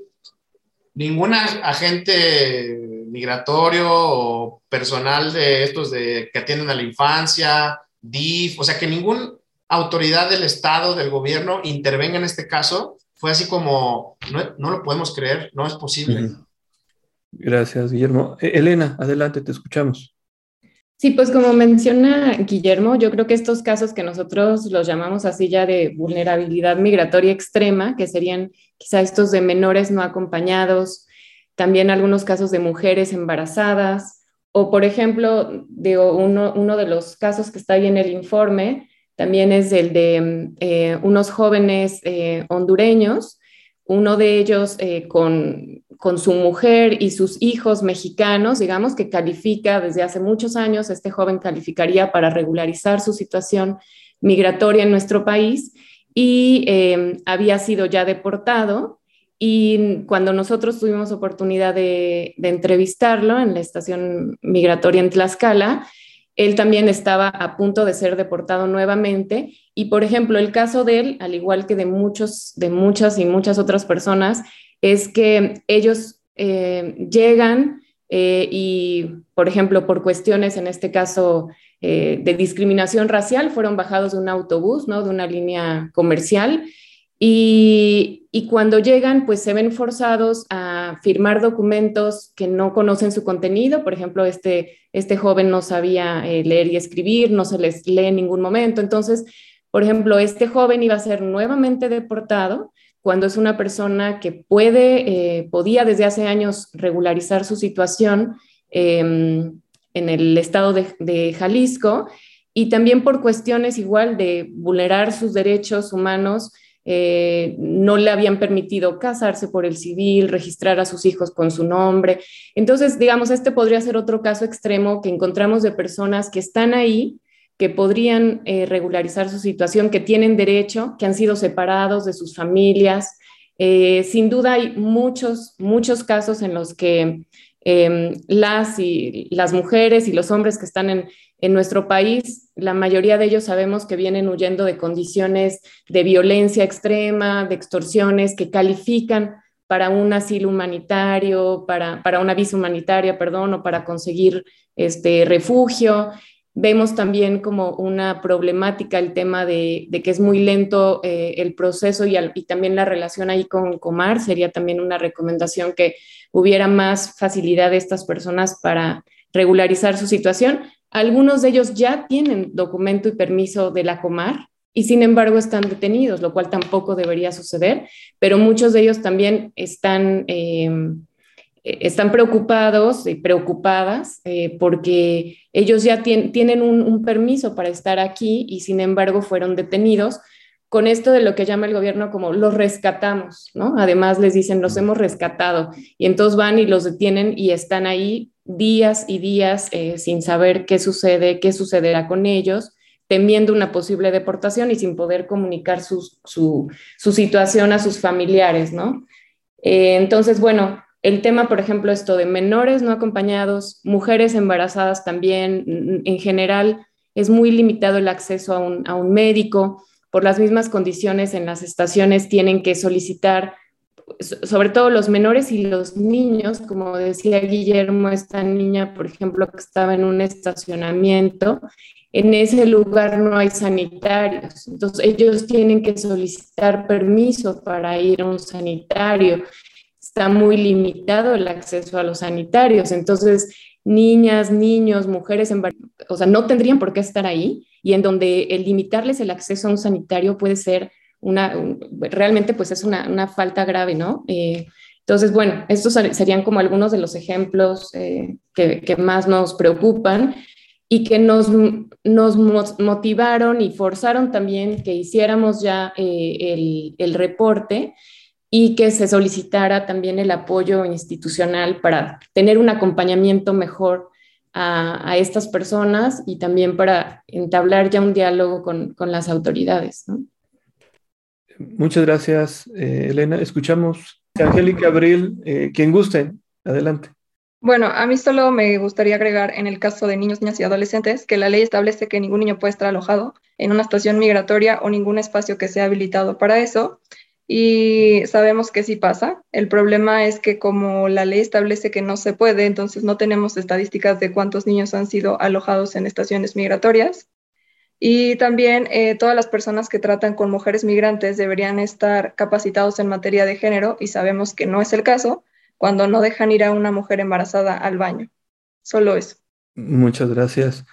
ningún agente migratorio o personal de estos de, que atienden a la infancia, DIF, o sea, que ninguna autoridad del Estado, del gobierno, intervenga en este caso, fue así como, no, no lo podemos creer, no es posible.
Gracias, Guillermo. E, Elena, adelante, te escuchamos.
Sí, pues como menciona Guillermo, yo creo que estos casos que nosotros los llamamos así ya de vulnerabilidad migratoria extrema, que serían quizá estos de menores no acompañados, también algunos casos de mujeres embarazadas, o por ejemplo, digo, uno, de los casos que está ahí en el informe también es el de eh, unos jóvenes eh, hondureños, uno de ellos eh, con con su mujer y sus hijos mexicanos, digamos, que califica desde hace muchos años, este joven calificaría para regularizar su situación migratoria en nuestro país y eh, había sido ya deportado. Y cuando nosotros tuvimos oportunidad de, de entrevistarlo en la estación migratoria en Tlaxcala, él también estaba a punto de ser deportado nuevamente. Y, por ejemplo, el caso de él, al igual que de, muchos, de muchas y muchas otras personas, es que ellos eh, llegan eh, y, por ejemplo, por cuestiones, en este caso, eh, de discriminación racial, fueron bajados de un autobús, ¿no? De una línea comercial. Y, y, cuando llegan, pues se ven forzados a firmar documentos que no conocen su contenido. Por ejemplo, este, este joven no sabía leer y escribir, no se les lee en ningún momento. Entonces, por ejemplo, este joven iba a ser nuevamente deportado cuando es una persona que puede, eh, podía desde hace años regularizar su situación em, en el estado de, Jalisco y también por cuestiones igual de vulnerar sus derechos humanos, eh, no le habían permitido casarse por el civil, registrar a sus hijos con su nombre. Entonces, digamos, este podría ser otro caso extremo que encontramos de personas que están ahí que podrían eh, regularizar su situación, que tienen derecho, que han sido separados de sus familias. Eh, sin duda hay muchos, muchos casos en los que em, las, y, las mujeres y los hombres que están en, en nuestro país, la mayoría de ellos sabemos que vienen huyendo de condiciones de violencia extrema, de extorsiones, que califican para un asilo humanitario, para, para una visa humanitaria, perdón, o para conseguir este refugio. Vemos también como una problemática el tema de, que es muy lento eh, el proceso y, también la relación ahí con Comar. Sería también una recomendación que hubiera más facilidad de estas personas para regularizar su situación. Algunos de ellos ya tienen documento y permiso de la Comar y sin embargo están detenidos, lo cual tampoco debería suceder, pero muchos de ellos también están... Eh, están preocupados y preocupadas eh, porque ellos ya tienen un, permiso para estar aquí y sin embargo fueron detenidos con esto de lo que llama el gobierno como los rescatamos, ¿no? Además les dicen los hemos rescatado y entonces van y los detienen y están ahí días y días eh, sin saber qué sucede, qué sucederá con ellos temiendo una posible deportación y sin poder comunicar su, su, situación a sus familiares, ¿no? entonces, bueno, el tema, por ejemplo, esto de menores no acompañados, mujeres embarazadas también, en general, es muy limitado el acceso a un, médico. Por las mismas condiciones en las estaciones tienen que solicitar, sobre todo los menores y los niños, como decía Guillermo, esta niña, por ejemplo, que estaba en un estacionamiento, en ese lugar no hay sanitarios. Entonces ellos tienen que solicitar permiso para ir a un sanitario está muy limitado el acceso a los sanitarios. Entonces, niñas, niños, mujeres, o sea, no tendrían por qué estar ahí y en donde el limitarles el acceso a un sanitario puede ser una, realmente pues es una, falta grave, ¿no? Eh, entonces, bueno, estos serían como algunos de los ejemplos eh, que, más nos preocupan y que nos, nos motivaron y forzaron también que hiciéramos ya eh, el, el reporte y que se solicitara también el apoyo institucional para tener un acompañamiento mejor a, estas personas y también para entablar ya un diálogo con, las autoridades.
Muchas gracias, eh, Elena. Escuchamos a Angélica Abril, eh, quien guste. Adelante.
Bueno, a mí solo me gustaría agregar en el caso de niños, niñas y adolescentes que la ley establece que ningún niño puede estar alojado en una estación migratoria o ningún espacio que sea habilitado para eso y sabemos que sí pasa. El problema es que como la ley establece que no se puede, entonces no tenemos estadísticas de cuántos niños han sido alojados en estaciones migratorias. Y también eh, todas las personas que tratan con mujeres migrantes deberían estar capacitados en materia de género y sabemos que no es el caso cuando no dejan ir a una mujer embarazada al baño. Solo eso.
Muchas gracias.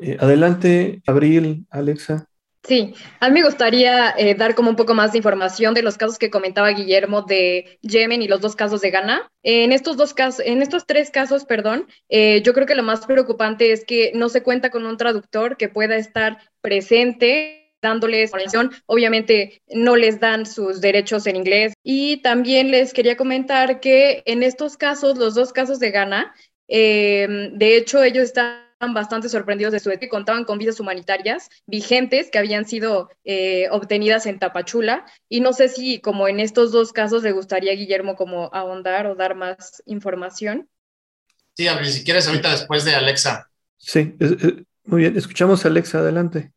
Eh, adelante, Abril, Alexa.
Sí, a mí me gustaría eh, dar como un poco más de información de los casos que comentaba Guillermo de Yemen y los dos casos de Ghana. En estos dos casos, en estos tres casos, perdón, eh, yo creo que lo más preocupante es que no se cuenta con un traductor que pueda estar presente dándoles información, obviamente no les dan sus derechos en inglés. Y también les quería comentar que en estos casos, los dos casos de Ghana, eh, de hecho ellos están bastante sorprendidos de su que contaban con visas humanitarias vigentes que habían sido eh, obtenidas en Tapachula. Y no sé si, como en estos dos casos, le gustaría Guillermo como ahondar o dar más información.
Sí, Abril, si quieres ahorita después de Alexa.
Sí, muy bien. Escuchamos a Alexa, adelante.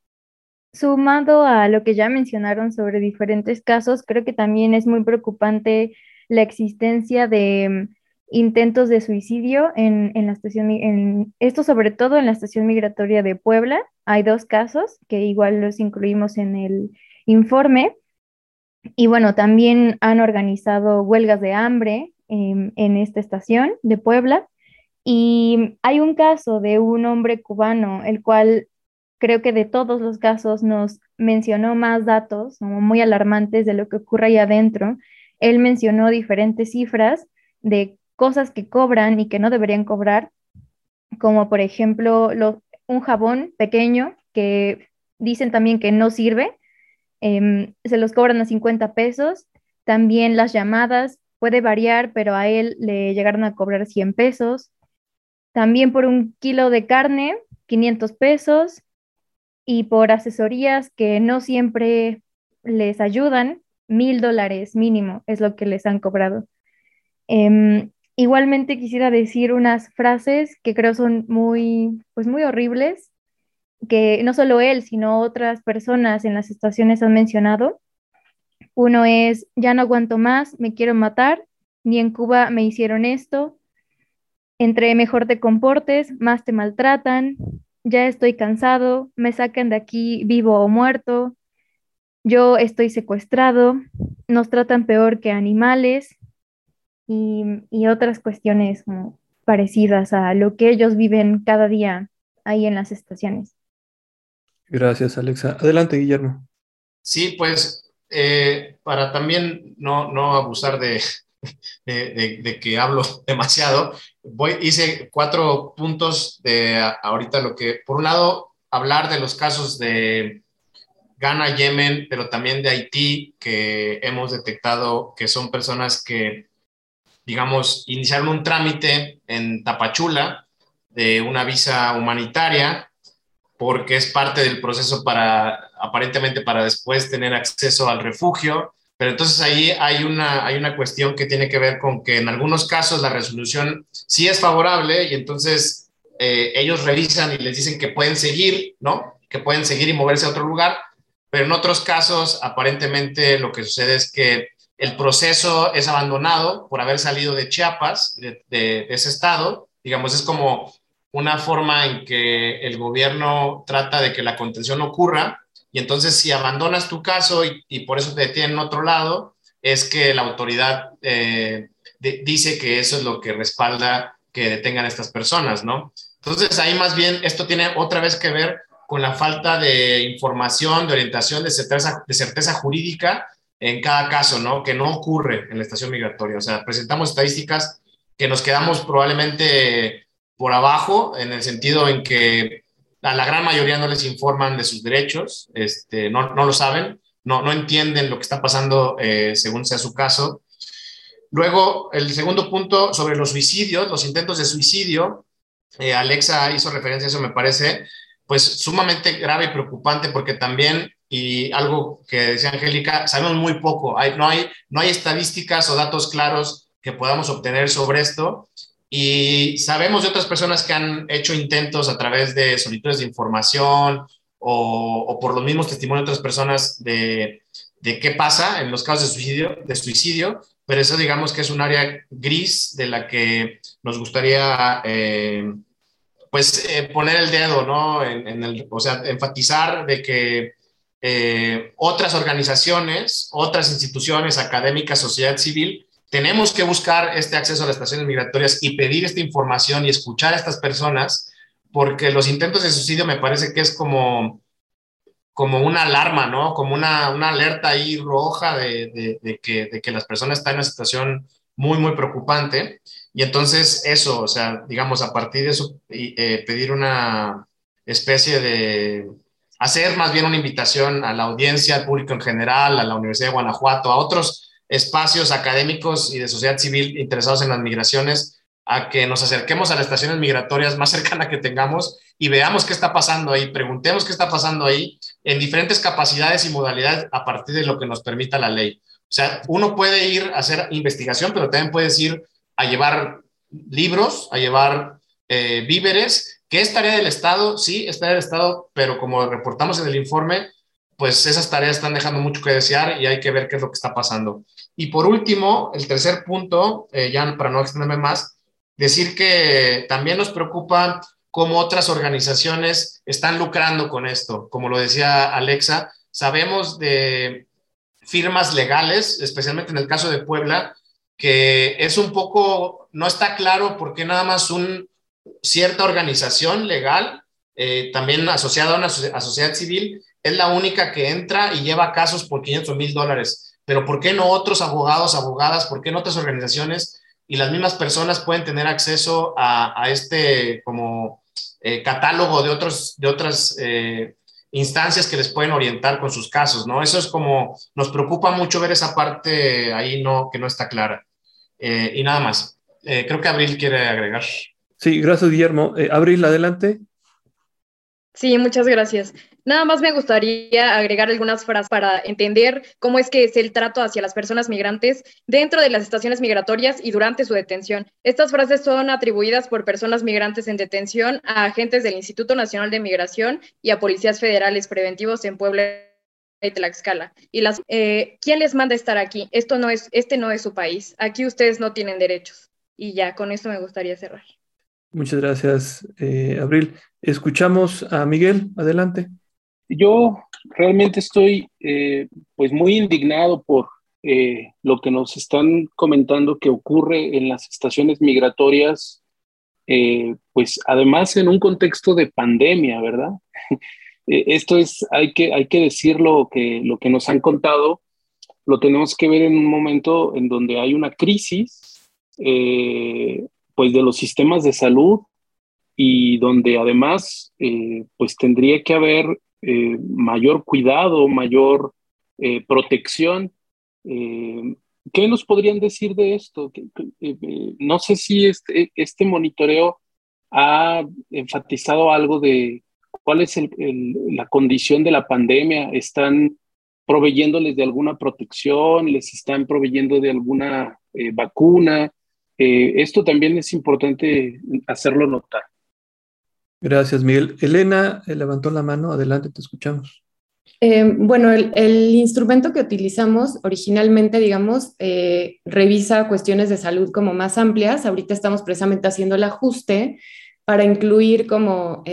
Sumado a lo que ya mencionaron sobre diferentes casos, creo que también es muy preocupante la existencia de intentos de suicidio en, la estación, en, esto sobre todo en la estación migratoria de Puebla. Hay dos casos que igual los incluimos en el informe. Y bueno, también han organizado huelgas de hambre en, en esta estación de Puebla. Y hay un caso de un hombre cubano, el cual creo que de todos los casos nos mencionó más datos, muy alarmantes de lo que ocurre ahí adentro. Él mencionó diferentes cifras de cosas que cobran y que no deberían cobrar, como por ejemplo un jabón pequeño que dicen también que no sirve, em, se los cobran a 50 pesos. También las llamadas puede variar, pero a él le llegaron a cobrar 100 pesos. También por un kilo de carne, 500 pesos. Y por asesorías que no siempre les ayudan, mil dólares mínimo es lo que les han cobrado. Em, Igualmente quisiera decir unas frases que creo son muy, pues muy horribles, que no solo él, sino otras personas en las estaciones han mencionado. Uno es, ya no aguanto más, me quiero matar, ni en Cuba me hicieron esto, entre mejor te comportes, más te maltratan, ya estoy cansado, me sacan de aquí vivo o muerto, yo estoy secuestrado, nos tratan peor que animales, y, otras cuestiones parecidas a lo que ellos viven cada día ahí en las estaciones.
Gracias, Alexa. Adelante, Guillermo.
Sí, pues eh, para también no, no abusar de, de, que hablo demasiado, voy, hice cuatro puntos de ahorita lo que, por un lado, hablar de los casos de Ghana, Yemen, pero también de Haití, que hemos detectado que son personas que digamos, iniciaron un trámite en Tapachula de una visa humanitaria porque es parte del proceso para, aparentemente, para después tener acceso al refugio. Pero entonces ahí hay una, hay una cuestión que tiene que ver con que en algunos casos la resolución sí es favorable y entonces eh, ellos revisan y les dicen que pueden seguir, ¿no? Que pueden seguir y moverse a otro lugar, pero en otros casos aparentemente lo que sucede es que el proceso es abandonado por haber salido de Chiapas, de, ese estado. Digamos, es como una forma en que el gobierno trata de que la contención ocurra. Y entonces, si abandonas tu caso y, por eso te detienen en otro lado, es que la autoridad eh, dice que eso es lo que respalda que detengan a estas personas, ¿no? Entonces, ahí más bien esto tiene otra vez que ver con la falta de información, de orientación, de certeza, de certeza jurídica en cada caso, ¿no? Que no ocurre en la estación migratoria. O sea, presentamos estadísticas que nos quedamos probablemente por abajo, en el sentido en que a la gran mayoría no les informan de sus derechos, este, no, no lo saben, no, no entienden lo que está pasando eh, según sea su caso. Luego, el segundo punto sobre los suicidios, los intentos de suicidio. Eh, Alexa hizo referencia a eso, me parece, pues sumamente grave y preocupante porque también y algo que decía Angélica, sabemos muy poco, hay, no, hay, no hay estadísticas o datos claros que podamos obtener sobre esto y sabemos de otras personas que han hecho intentos a través de solicitudes de información o, o por los mismos testimonios de otras personas de, de, qué pasa en los casos de suicidio, de suicidio, pero eso digamos que es un área gris de la que nos gustaría... Eh, pues eh, poner el dedo, ¿no? En, en el, o sea, enfatizar de que eh, otras organizaciones, otras instituciones académicas, sociedad civil, tenemos que buscar este acceso a las estaciones migratorias y pedir esta información y escuchar a estas personas, porque los intentos de suicidio me parece que es como, como una alarma, ¿no? Como una, una alerta ahí roja de, de, que, de, que, las personas están en una situación muy, muy preocupante. Y entonces eso, o sea, digamos, a partir de eso, eh, pedir una especie de hacer más bien una invitación a la audiencia, al público en general, a la Universidad de Guanajuato, a otros espacios académicos y de sociedad civil interesados en las migraciones, a que nos acerquemos a las estaciones migratorias más cercanas que tengamos y veamos qué está pasando ahí, preguntemos qué está pasando ahí en diferentes capacidades y modalidades a partir de lo que nos permita la ley. O sea, uno puede ir a hacer investigación, pero también puedes ir a llevar libros, a llevar eh, víveres, que es tarea del Estado, sí, es tarea del Estado, pero como reportamos en el informe, pues esas tareas están dejando mucho que desear y hay que ver qué es lo que está pasando. Y por último, el tercer punto, eh, ya para no extenderme más, decir que también nos preocupa cómo otras organizaciones están lucrando con esto. Como lo decía Alexa, sabemos de firmas legales, especialmente en el caso de Puebla, que es un poco, no está claro por qué nada más un, cierta organización legal, eh, también asociada a una sociedad civil, es la única que entra y lleva casos por 500 mil dólares. Pero ¿por qué no otros abogados, abogadas? ¿Por qué no otras organizaciones? Y las mismas personas pueden tener acceso a, este como eh, catálogo de, otros, de otras eh, instancias que les pueden orientar con sus casos, ¿no? Eso es como, nos preocupa mucho ver esa parte ahí no, que no está clara. y nada más. creo que Abril quiere agregar.
Sí, gracias, Guillermo. Eh, Abril, adelante.
Sí, muchas gracias. Nada más me gustaría agregar algunas frases para entender cómo es que es el trato hacia las personas migrantes dentro de las estaciones migratorias y durante su detención. Estas frases son atribuidas por personas migrantes en detención a agentes del Instituto Nacional de Migración y a policías federales preventivos en Puebla y Tlaxcala. Y las, eh, ¿quién les manda estar aquí? Esto no es, este no es su país. Aquí ustedes no tienen derechos. Y ya, con esto me gustaría cerrar.
Muchas gracias, eh, Abril. Escuchamos a Miguel, adelante.
Yo realmente estoy eh, pues muy indignado por eh, lo que nos están comentando que ocurre en las estaciones migratorias, pues además en un contexto de pandemia, ¿verdad? Esto es, hay que, hay que decirlo, que lo que nos han contado lo tenemos que ver en un momento en donde hay una crisis pues de los sistemas de salud y donde además eh, pues tendría que haber eh, mayor cuidado, mayor eh, protección. ¿Qué nos podrían decir de esto? no sé si este, este monitoreo ha enfatizado algo de cuál es la condición de la pandemia. ¿Están proveyéndoles de alguna protección? ¿Les están proveyendo de alguna vacuna? Eh, esto también es importante hacerlo notar.
Gracias, Miguel. Elena eh, levantó la mano. Adelante, te escuchamos.
Eh, bueno, el, instrumento que utilizamos originalmente, digamos, revisa cuestiones de salud como más amplias. Ahorita estamos precisamente haciendo el ajuste para incluir como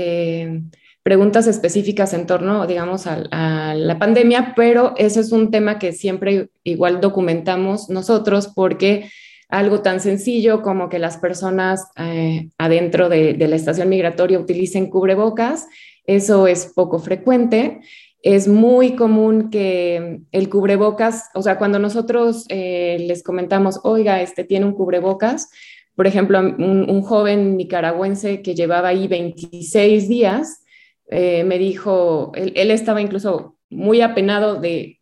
preguntas específicas en torno, digamos, a, la pandemia, pero ese es un tema que siempre igual documentamos nosotros porque algo tan sencillo como que las personas eh, adentro de, la estación migratoria utilicen cubrebocas. Eso es poco frecuente. Es muy común que el cubrebocas, o sea, cuando nosotros eh, les comentamos, oiga, este tiene un cubrebocas, por ejemplo, un, joven nicaragüense que llevaba ahí 26 días, eh, me dijo, él, él, estaba incluso muy apenado de,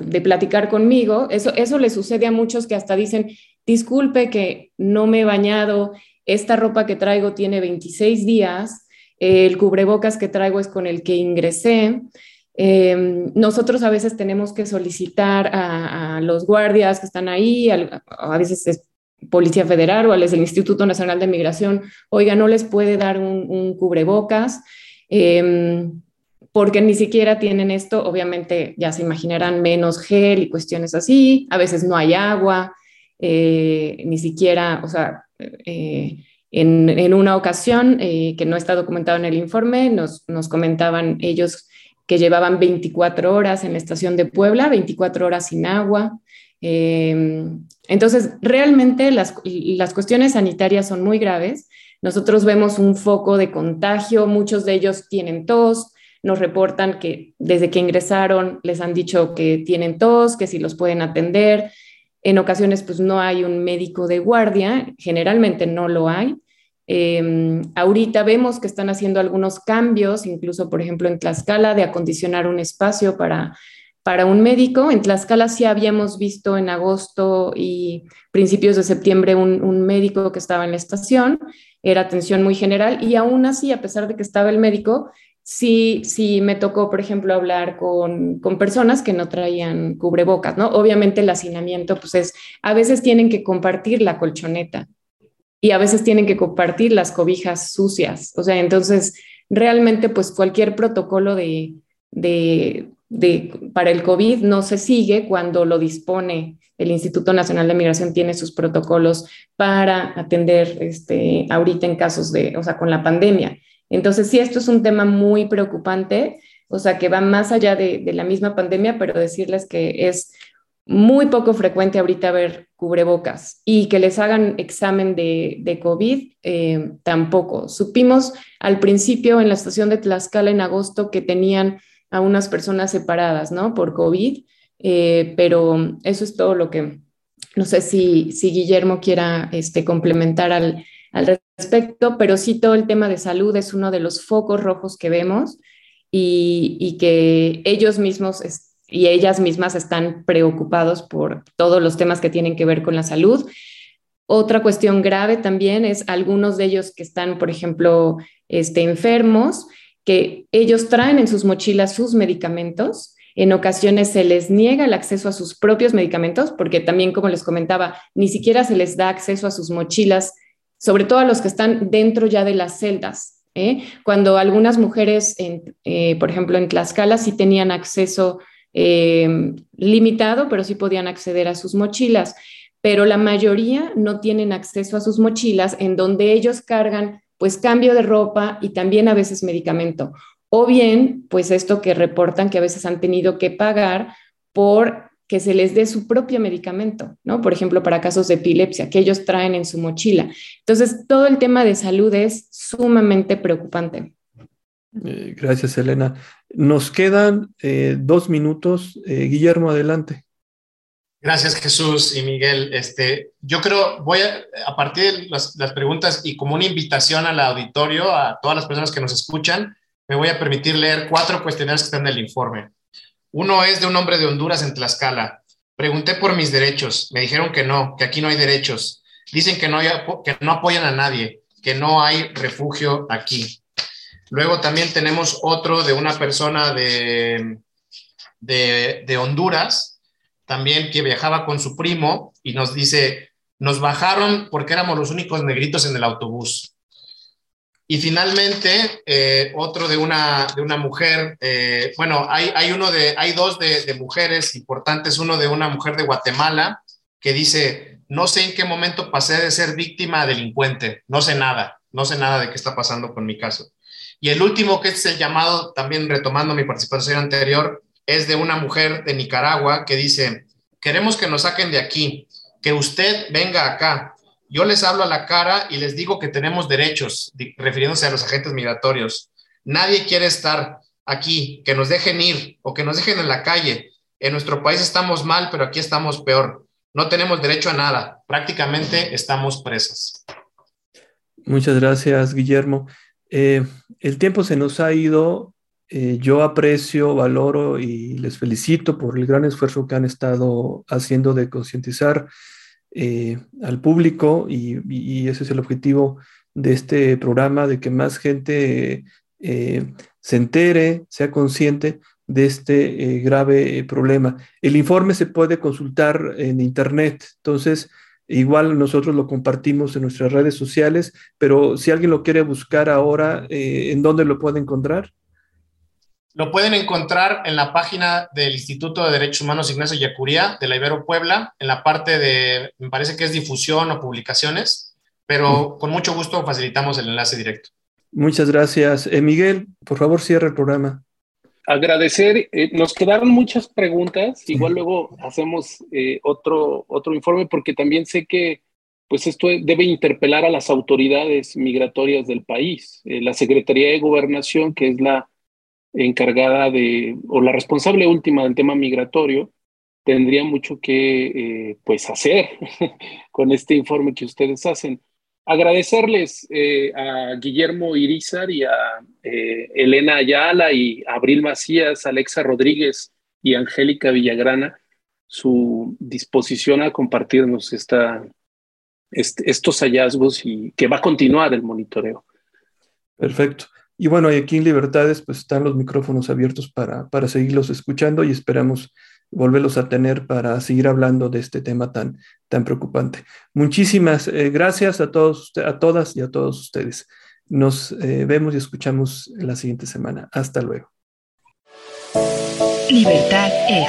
de platicar conmigo. Eso, eso le sucede a muchos que hasta dicen, disculpe que no me he bañado, esta ropa que traigo tiene 26 días, el cubrebocas que traigo es con el que ingresé. Em, nosotros a veces tenemos que solicitar a, los guardias que están ahí, a, veces es Policía Federal o al el Instituto Nacional de Migración, oiga, no les puede dar un, cubrebocas. Em, porque ni siquiera tienen esto, obviamente ya se imaginarán menos gel y cuestiones así, a veces no hay agua, eh, ni siquiera, o sea, eh, en, una ocasión eh, que no está documentado en el informe, nos, comentaban ellos que llevaban 24 horas en la estación de Puebla, 24 horas sin agua. entonces, realmente las, las cuestiones sanitarias son muy graves. Nosotros vemos un foco de contagio, muchos de ellos tienen tos, nos reportan que desde que ingresaron les han dicho que tienen tos, que si los pueden atender, en ocasiones, pues no hay un médico de guardia, generalmente no lo hay. Em, ahorita vemos que están haciendo algunos cambios, incluso por ejemplo en Tlaxcala, de acondicionar un espacio para, para un médico. En Tlaxcala sí habíamos visto en agosto y principios de septiembre un, un médico que estaba en la estación, era atención muy general y aún así, a pesar de que estaba el médico, sí, sí me tocó, por ejemplo, hablar con, con, personas que no traían cubrebocas, ¿no? Obviamente el hacinamiento, pues es, a veces tienen que compartir la colchoneta y a veces tienen que compartir las cobijas sucias. O sea, entonces, realmente, pues cualquier protocolo de, de, de, para el COVID no se sigue cuando lo dispone el Instituto Nacional de Migración tiene sus protocolos para atender este, ahorita en casos de, o sea, con la pandemia. Entonces, sí, esto es un tema muy preocupante, o sea, que va más allá de, la misma pandemia, pero decirles que es muy poco frecuente ahorita ver cubrebocas y que les hagan examen de, COVID, eh, tampoco. Supimos al principio en la estación de Tlaxcala en agosto que tenían a unas personas separadas, ¿no? Por COVID, eh, pero eso es todo lo que, no sé si, si Guillermo quiera este, complementar al, al respecto, pero sí todo el tema de salud es uno de los focos rojos que vemos y, que ellos mismos y ellas mismas están preocupados por todos los temas que tienen que ver con la salud. Otra cuestión grave también es algunos de ellos que están, por ejemplo, este, enfermos, que ellos traen en sus mochilas sus medicamentos. En ocasiones se les niega el acceso a sus propios medicamentos, porque también, como les comentaba, ni siquiera se les da acceso a sus mochilas sobre todo a los que están dentro ya de las celdas. ¿eh? Cuando algunas mujeres, eh, por ejemplo, en Tlaxcala sí tenían acceso eh, limitado, pero sí podían acceder a sus mochilas, pero la mayoría no tienen acceso a sus mochilas en donde ellos cargan pues cambio de ropa y también a veces medicamento. O bien, pues esto que reportan que a veces han tenido que pagar por que se les dé su propio medicamento, ¿no? Por ejemplo, para casos de epilepsia, que ellos traen en su mochila. Entonces, todo el tema de salud es sumamente preocupante.
Eh, gracias, Elena. Nos quedan eh, dos minutos. Eh, Guillermo, adelante.
Gracias, Jesús y Miguel. Este, yo creo, voy a, a partir de las, las preguntas y como una invitación al auditorio, a todas las personas que nos escuchan, me voy a permitir leer cuatro cuestionarios que están en el informe. Uno es de un hombre de Honduras en Tlaxcala. Pregunté por mis derechos. Me dijeron que no, que aquí no hay derechos. Dicen que no, que no apoyan a nadie, que no hay refugio aquí. Luego también tenemos otro de una persona de, de, de Honduras, también que viajaba con su primo y nos dice, nos bajaron porque éramos los únicos negritos en el autobús. Y finalmente, eh, otro de una, de una mujer, eh, bueno, hay, hay, uno de, hay dos de, de, mujeres importantes, uno de una mujer de Guatemala que dice, no sé en qué momento pasé de ser víctima a delincuente, no sé nada, no sé nada de qué está pasando con mi caso. Y el último, que es el llamado, también retomando mi participación anterior, es de una mujer de Nicaragua que dice, queremos que nos saquen de aquí, que usted venga acá, yo les hablo a la cara y les digo que tenemos derechos, refiriéndose a los agentes migratorios. Nadie quiere estar aquí, que nos dejen ir o que nos dejen en la calle. En nuestro país estamos mal, pero aquí estamos peor. No tenemos derecho a nada. Prácticamente estamos presas.
Muchas gracias, Guillermo. Eh, el tiempo se nos ha ido. Eh, yo aprecio, valoro y les felicito por el gran esfuerzo que han estado haciendo de concientizar eh, al público y, ese es el objetivo de este programa, de que más gente eh, se entere, sea consciente de este eh, grave problema. El informe se puede consultar en Internet, entonces igual nosotros lo compartimos en nuestras redes sociales, pero si alguien lo quiere buscar ahora, ¿en dónde lo puede encontrar?
Lo pueden encontrar en la página del Instituto de Derechos Humanos Ignacio Yacuría de la Ibero Puebla, en la parte de, me parece que es difusión o publicaciones, pero con mucho gusto facilitamos el enlace directo.
Muchas gracias. Eh, Miguel, por favor, cierre el programa.
Agradecer, eh, nos quedaron muchas preguntas, igual luego hacemos eh, otro, otro informe porque también sé que pues esto debe interpelar a las autoridades migratorias del país. la Secretaría de Gobernación, que es la encargada de, o la responsable última del tema migratorio, tendría mucho que eh, pues hacer con este informe que ustedes hacen. agradecerles eh, a Guillermo Irizar y a eh, Elena Ayala y Abril Macías, Alexa Rodríguez y Angélica Villagrana su disposición a compartirnos esta, estos hallazgos y que va a continuar el monitoreo.
Perfecto. Y bueno, y aquí en Libertades pues están los micrófonos abiertos para, para seguirlos escuchando y esperamos volverlos a tener para seguir hablando de este tema tan, tan preocupante. Muchísimas eh, gracias a todos, a todas y a todos ustedes. Nos eh, vemos y escuchamos la siguiente semana. Hasta luego.
Libertad es.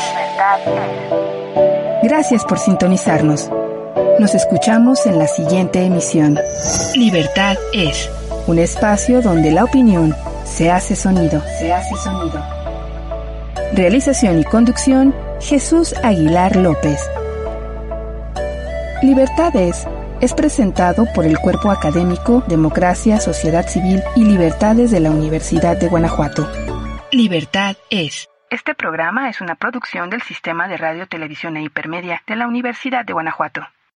Gracias por sintonizarnos. Nos escuchamos en la siguiente emisión. Libertad es un espacio donde la opinión se hace sonido. Se hace sonido. Realización y conducción, Jesús Aguilar López. Libertades es presentado por el Cuerpo Académico Democracia, Sociedad Civil y Libertades de la Universidad de Guanajuato. Libertad es. Este programa es una producción del Sistema de Radio, Televisión e Hipermedia de la Universidad de Guanajuato.